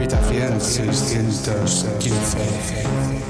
Habitación 615. El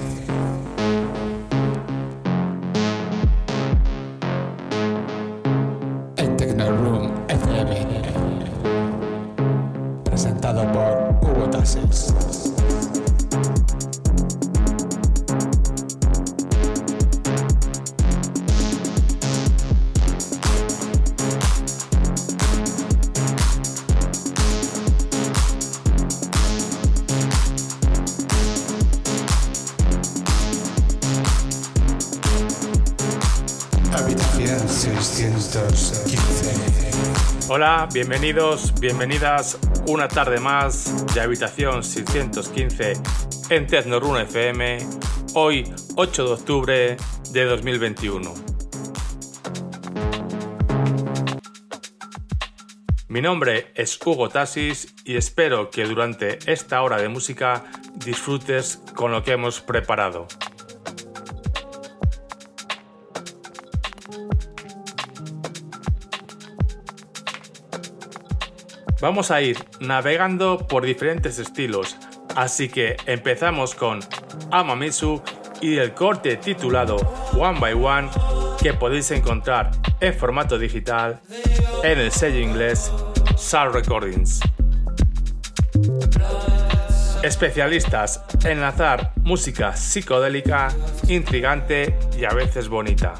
bienvenidos, bienvenidas una tarde más de Habitación 615 en Tecnorun FM, hoy 8 de octubre de 2021. Mi nombre es Hugo Tasis y espero que durante esta hora de música disfrutes con lo que hemos preparado. Vamos a ir navegando por diferentes estilos, así que empezamos con Amamisu y el corte titulado One by One que podéis encontrar en formato digital en el sello inglés Soul Recordings. Especialistas en enlazar música psicodélica, intrigante y a veces bonita.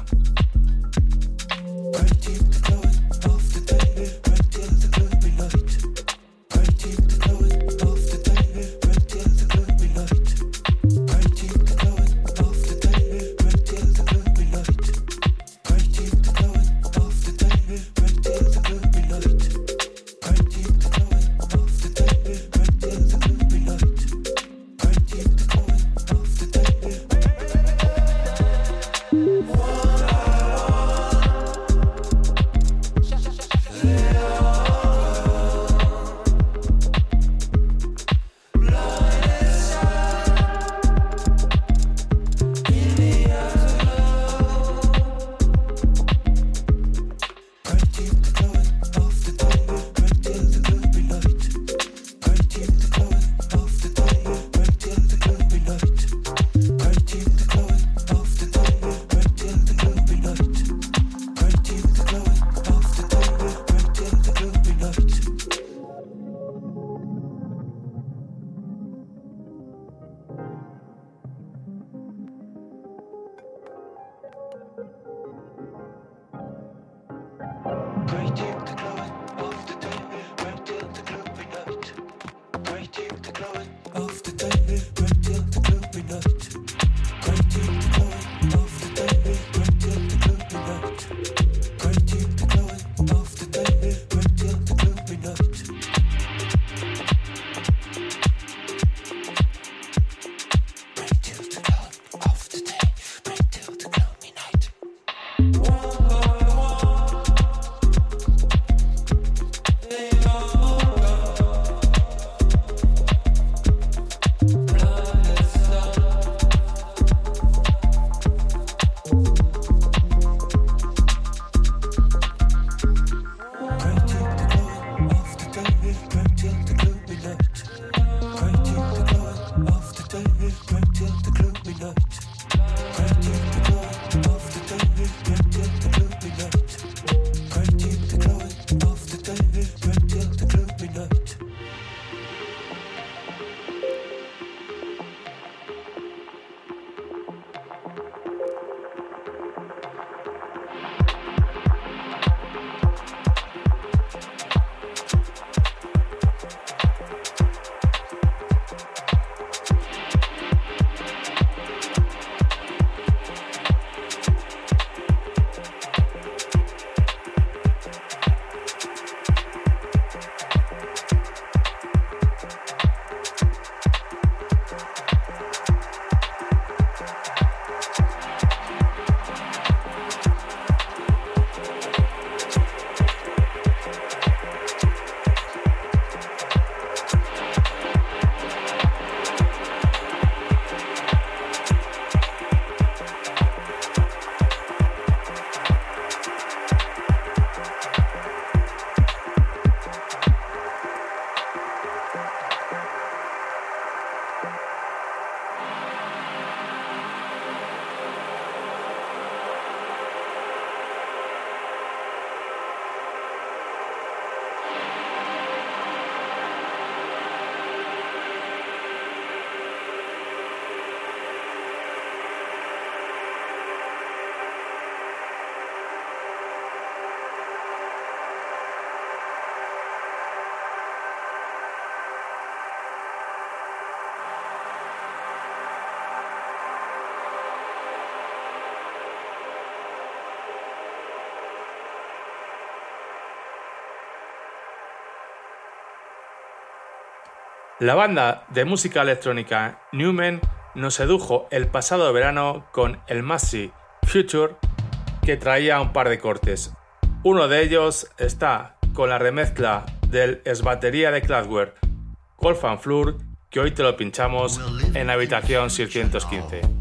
La banda de música electrónica Newman nos sedujo el pasado verano con el Massey Future que traía un par de cortes. Uno de ellos está con la remezcla del ex batería de Cloudware, Wolfgang Flur, que hoy te lo pinchamos en habitación 615.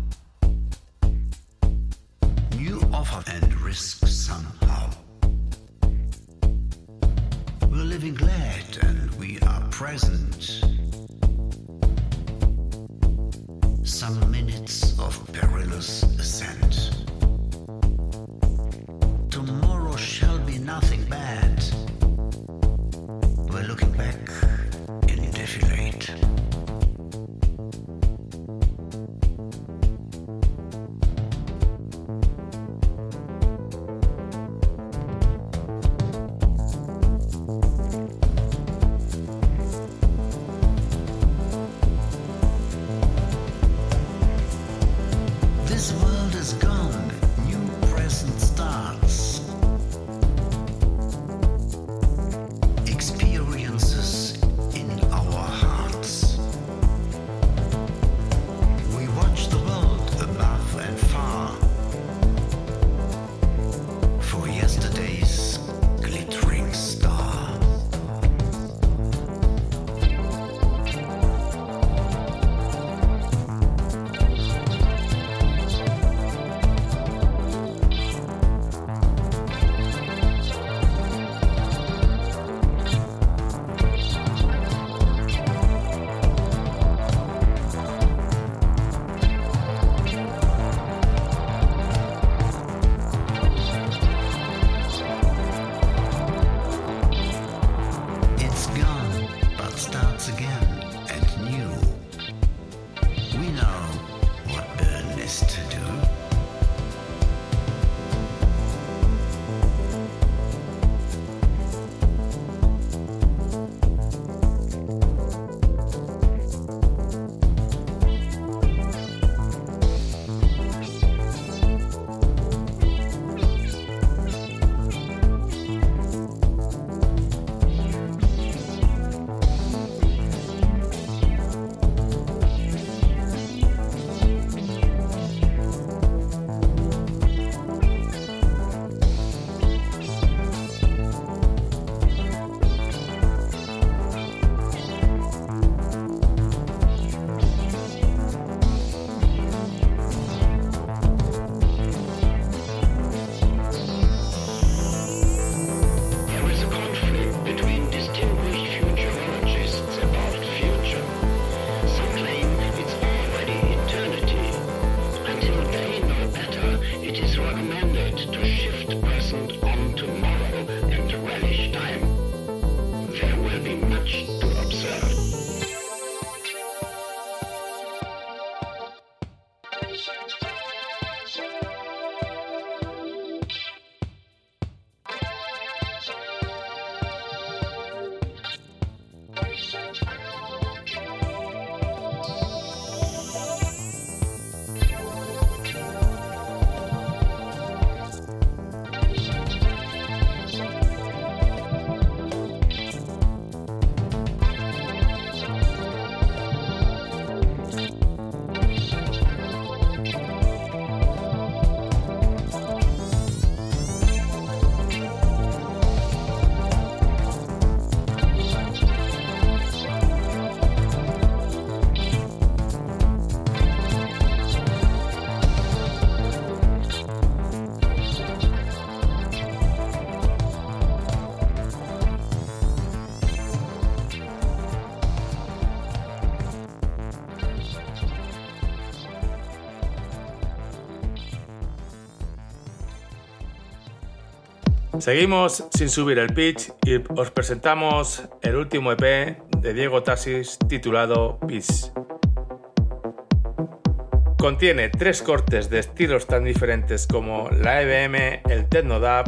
Seguimos sin subir el pitch y os presentamos el último EP de Diego Tasis titulado Peace. Contiene tres cortes de estilos tan diferentes como la EBM, el Techno Dub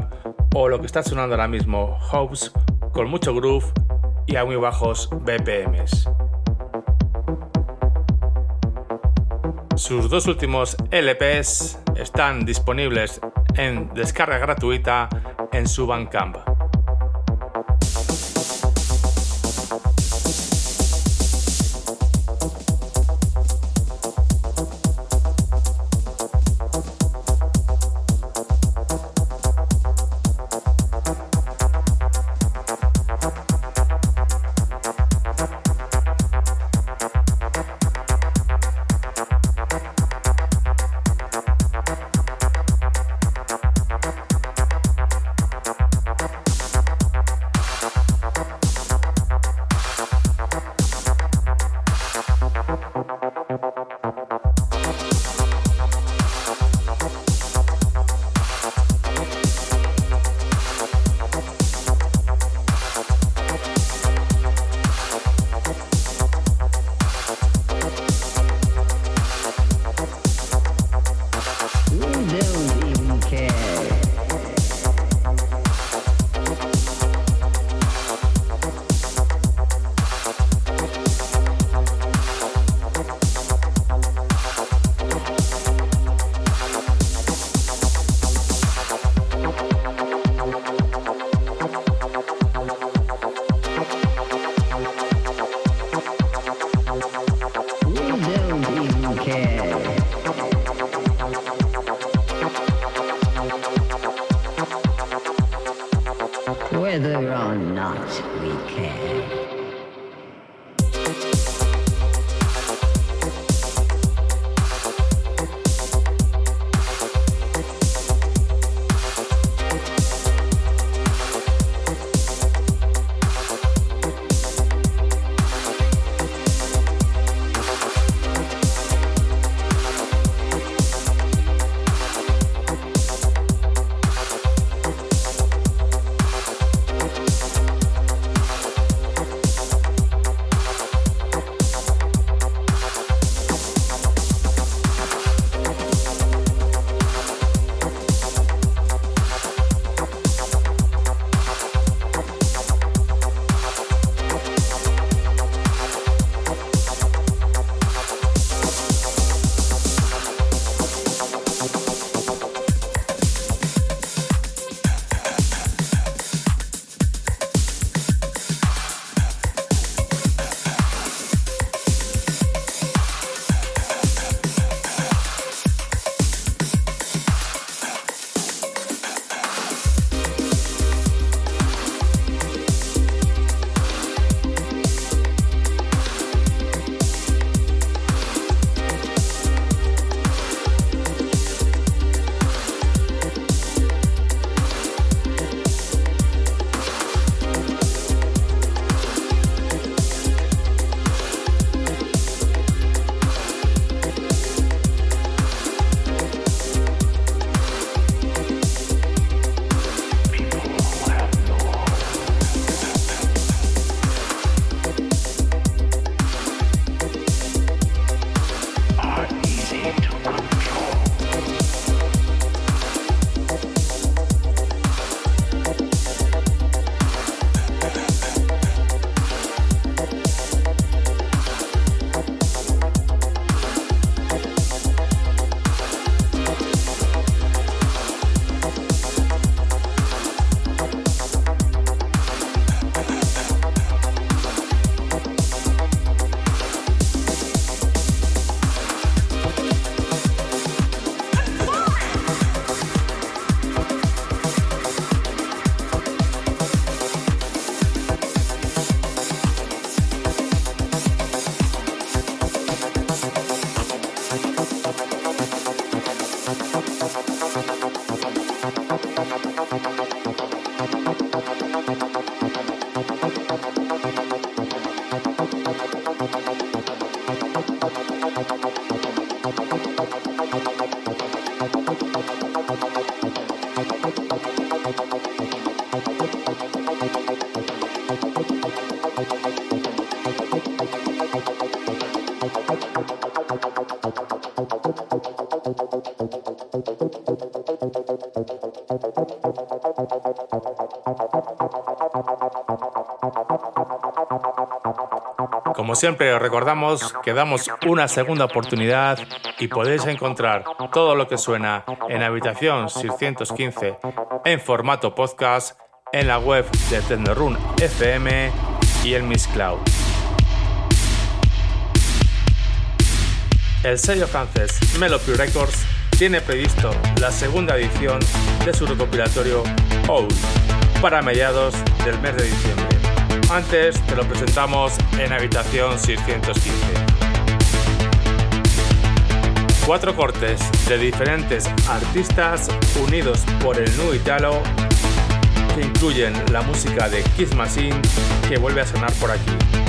o lo que está sonando ahora mismo, House, con mucho groove y a muy bajos BPMs. Sus dos últimos LPs están disponibles en descarga gratuita en su Bandcamp. Como siempre os recordamos que damos una segunda oportunidad y podéis encontrar todo lo que suena en Habitación 615 en formato podcast en la web de Technorun FM y el Miss Cloud. El sello francés Melopy Records tiene previsto la segunda edición de su recopilatorio Old para mediados del mes de diciembre. Antes te lo presentamos en Habitación 615. Cuatro cortes de diferentes artistas unidos por el nu italo que incluyen la música de Kiss Machine que vuelve a sonar por aquí.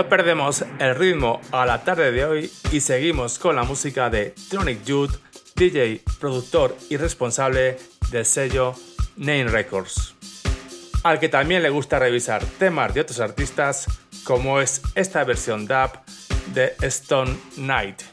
No perdemos el ritmo a la tarde de hoy y seguimos con la música de Tronic Jude, DJ, productor y responsable del sello Name Records, al que también le gusta revisar temas de otros artistas como es esta versión dub de Stone Knight.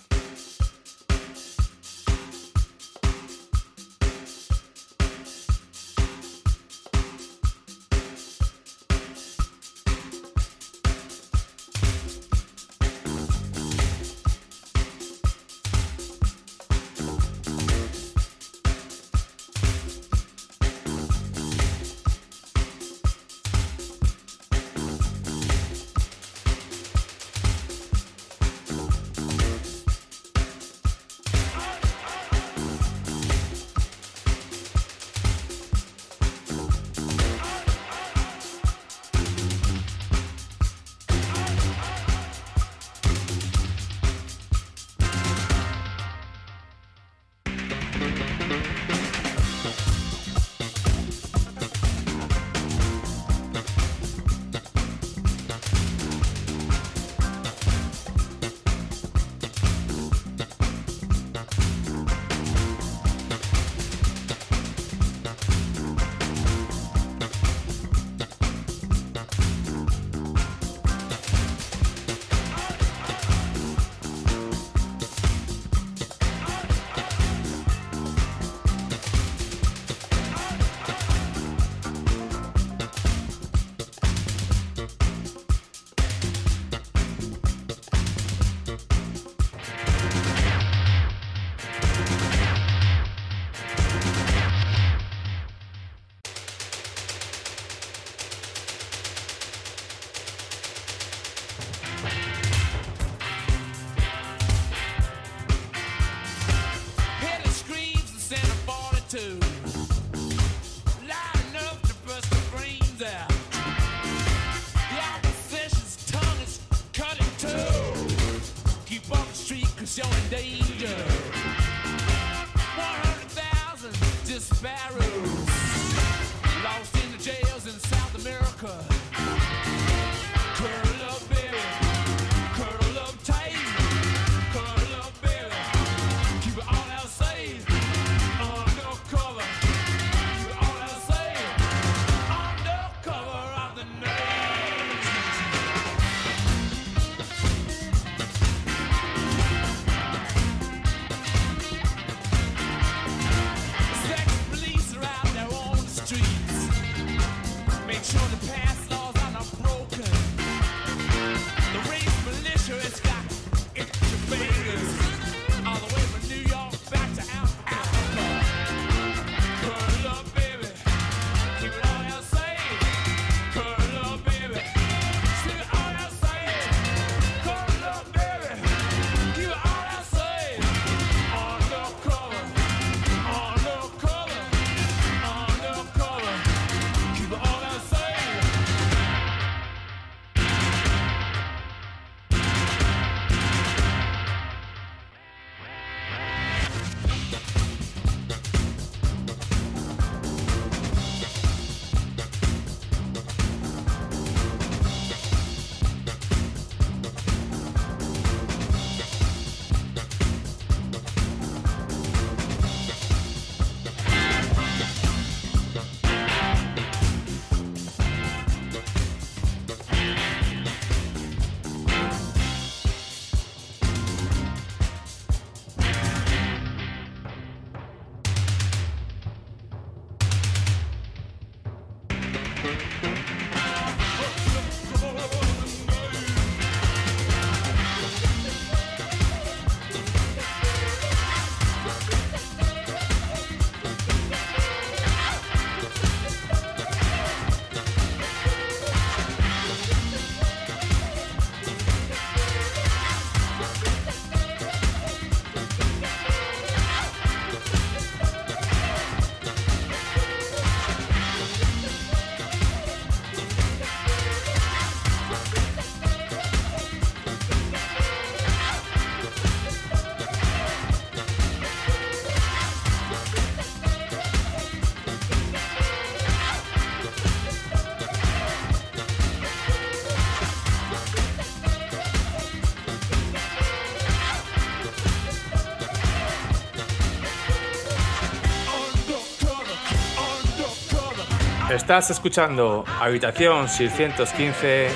Estás escuchando Habitación 615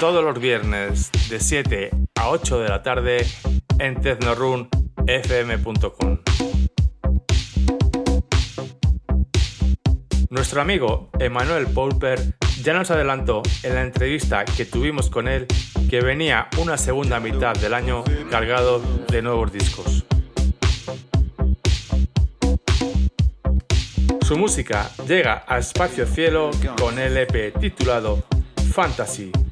todos los viernes de 7 a 8 de la tarde en tecnorunfm.com. Nuestro amigo Emanuel Poulper ya nos adelantó en la entrevista que tuvimos con él que venía una segunda mitad del año cargado de nuevos discos. Su música llega a Espacio Cielo con el EP titulado Fantasy.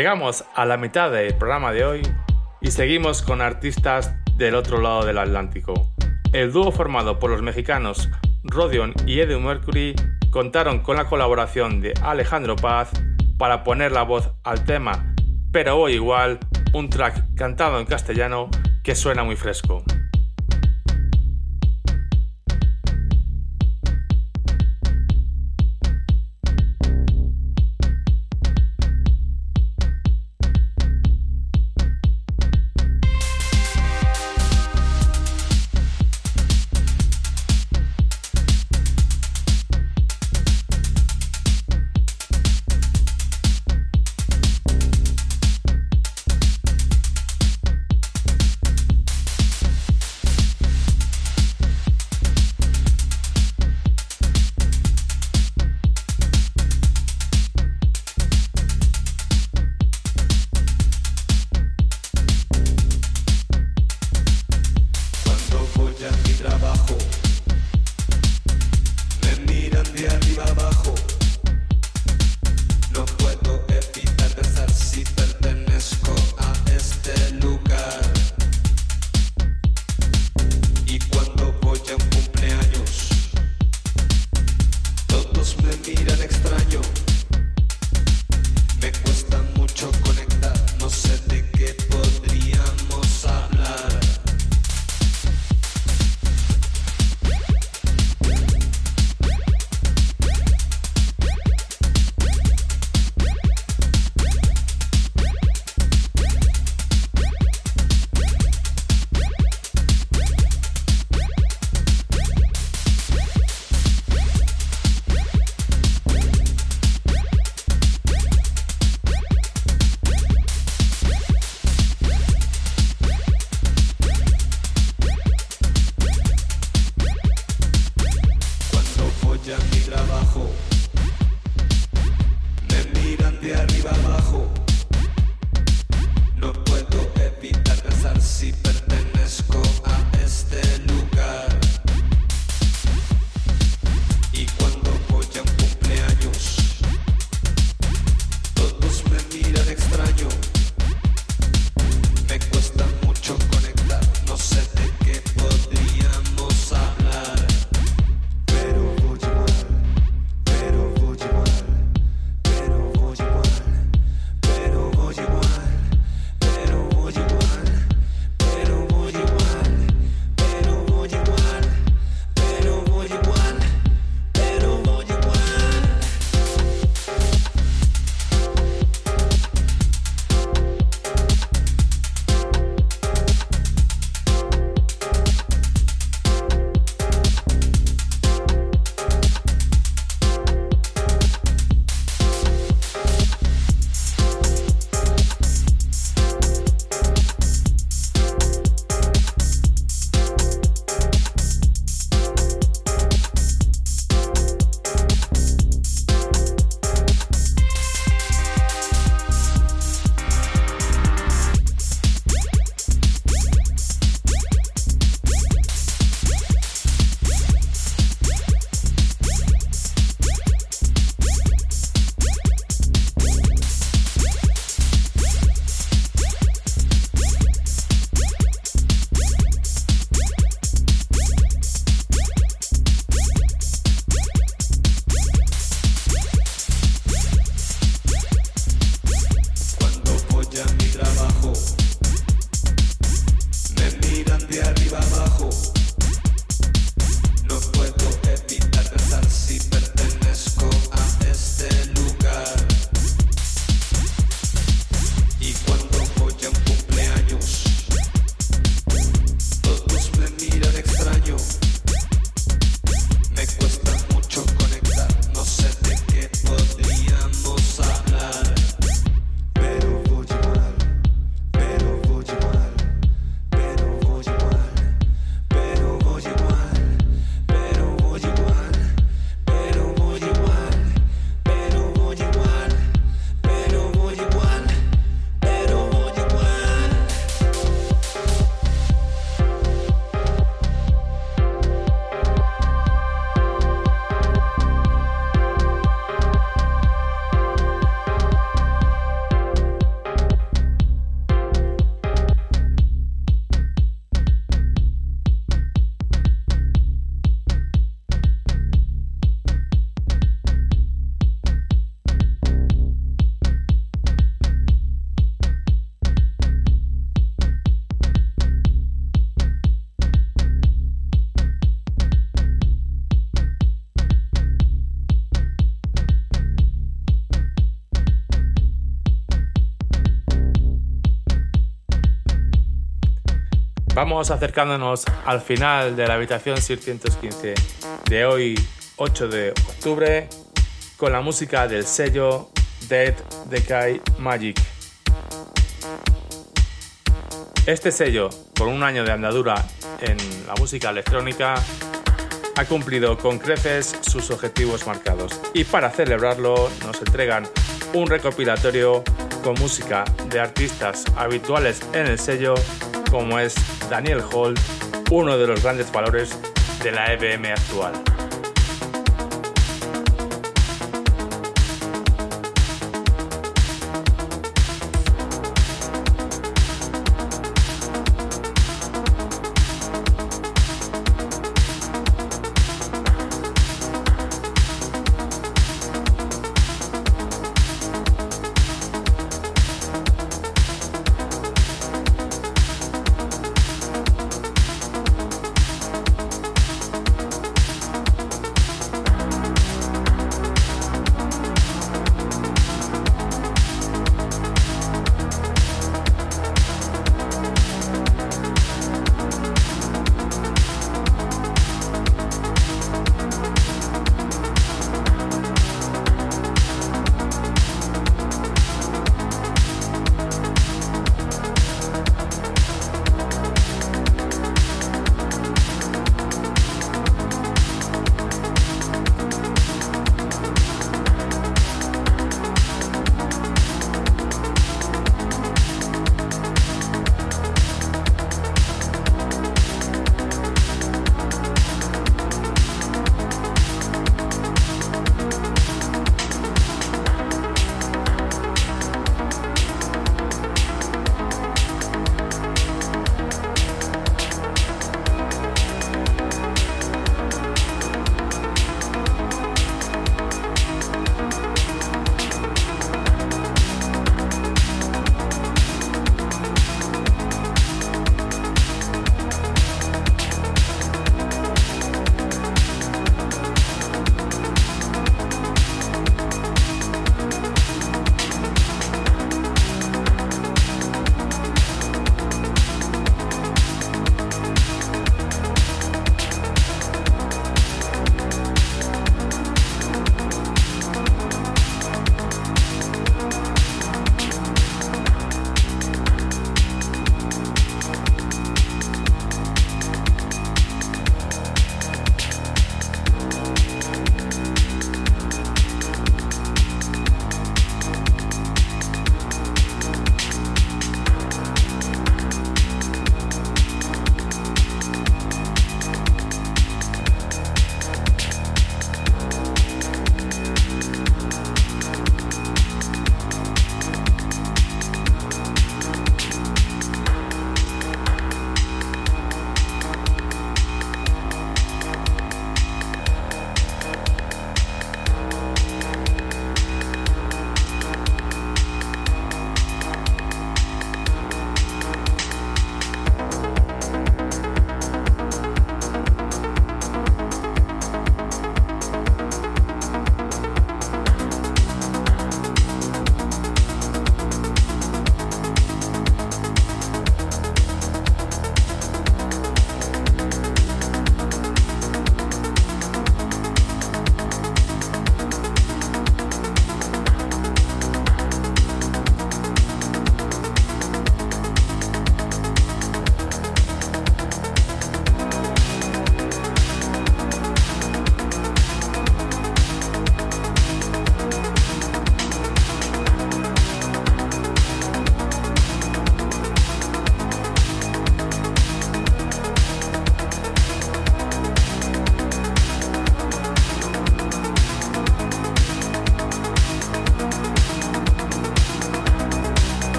Llegamos a la mitad del programa de hoy y seguimos con artistas del otro lado del Atlántico. El dúo formado por los mexicanos Rodion y Eddie Mercury contaron con la colaboración de Alejandro Paz para poner la voz al tema Pero hoy igual, un track cantado en castellano que suena muy fresco. 后 Vamos acercándonos al final de la habitación 615 de hoy, 8 de octubre, con la música del sello Dead Decay Magic. Este sello, con un año de andadura en la música electrónica, ha cumplido con creces sus objetivos marcados y para celebrarlo nos entregan un recopilatorio con música de artistas habituales en el sello como es Daniel Hall, uno de los grandes valores de la EBM actual.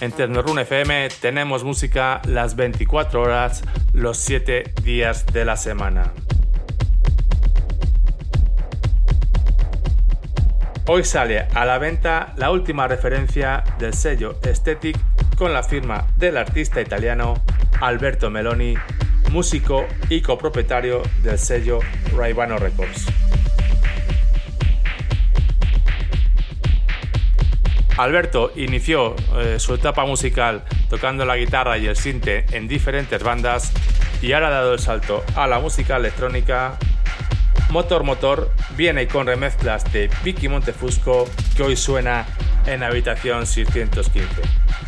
En Tecnorun FM tenemos música las 24 horas, los 7 días de la semana. Hoy sale a la venta la última referencia del sello Aesthetic con la firma del artista italiano Alberto Meloni, músico y copropietario del sello Raibano Records. Alberto inició eh, su etapa musical tocando la guitarra y el sinte en diferentes bandas y ahora ha dado el salto a la música electrónica. Motor Motor viene con remezclas de Vicky Montefusco que hoy suena en Habitación 615.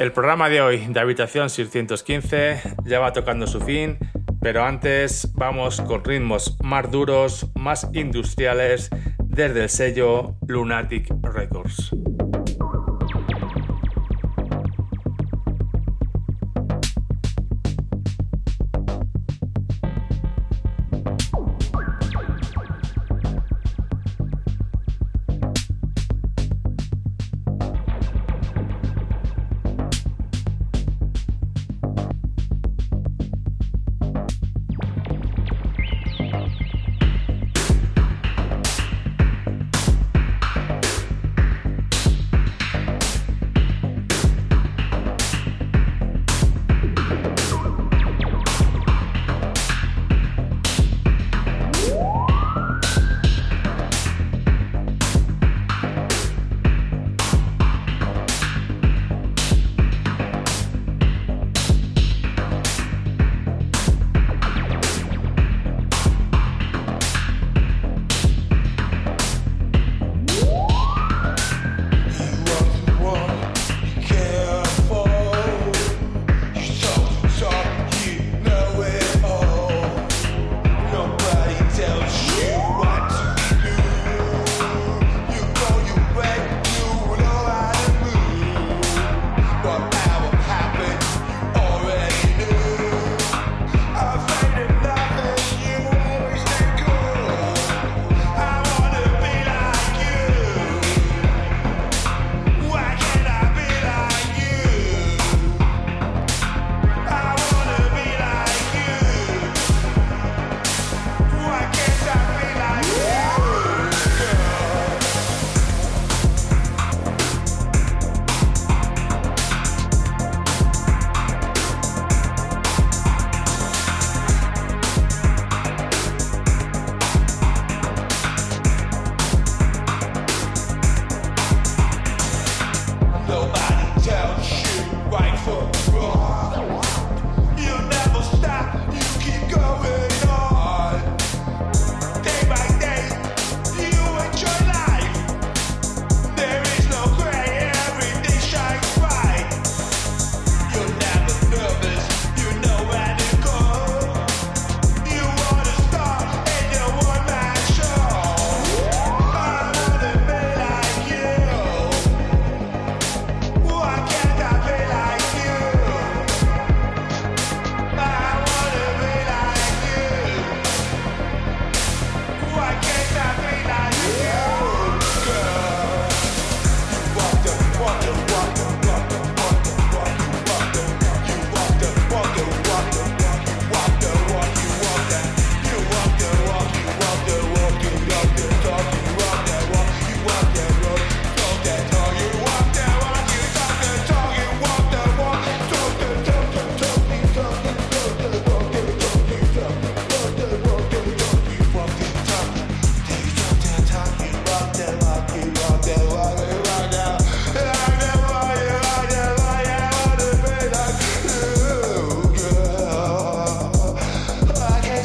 El programa de hoy de Habitación 615 ya va tocando su fin, pero antes vamos con ritmos más duros, más industriales, desde el sello Lunatic Records.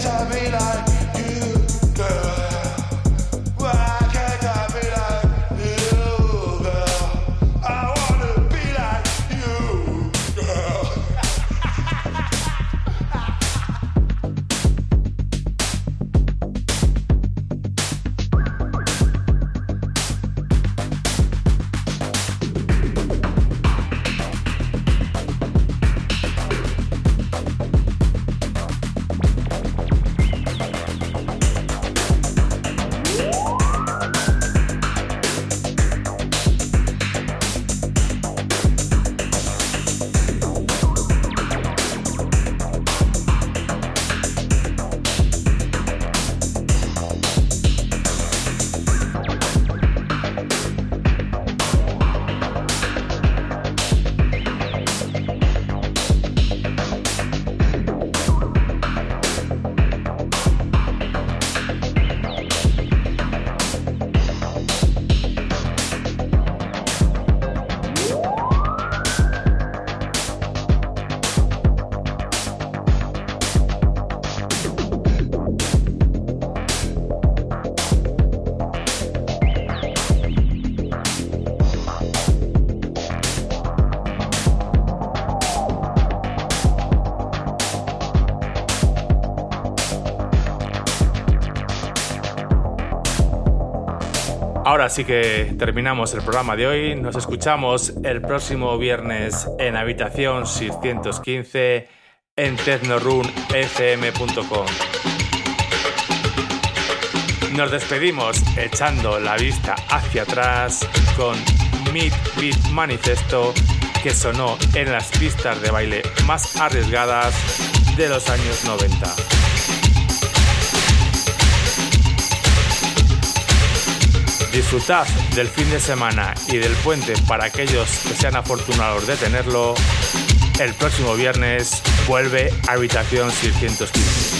to be like Ahora sí que terminamos el programa de hoy. Nos escuchamos el próximo viernes en habitación 615 en tecnorunfm.com. Nos despedimos echando la vista hacia atrás con Meet Beat Manifesto que sonó en las pistas de baile más arriesgadas de los años 90. Disfrutad del fin de semana y del puente para aquellos que sean afortunados de tenerlo. El próximo viernes vuelve Habitación 615.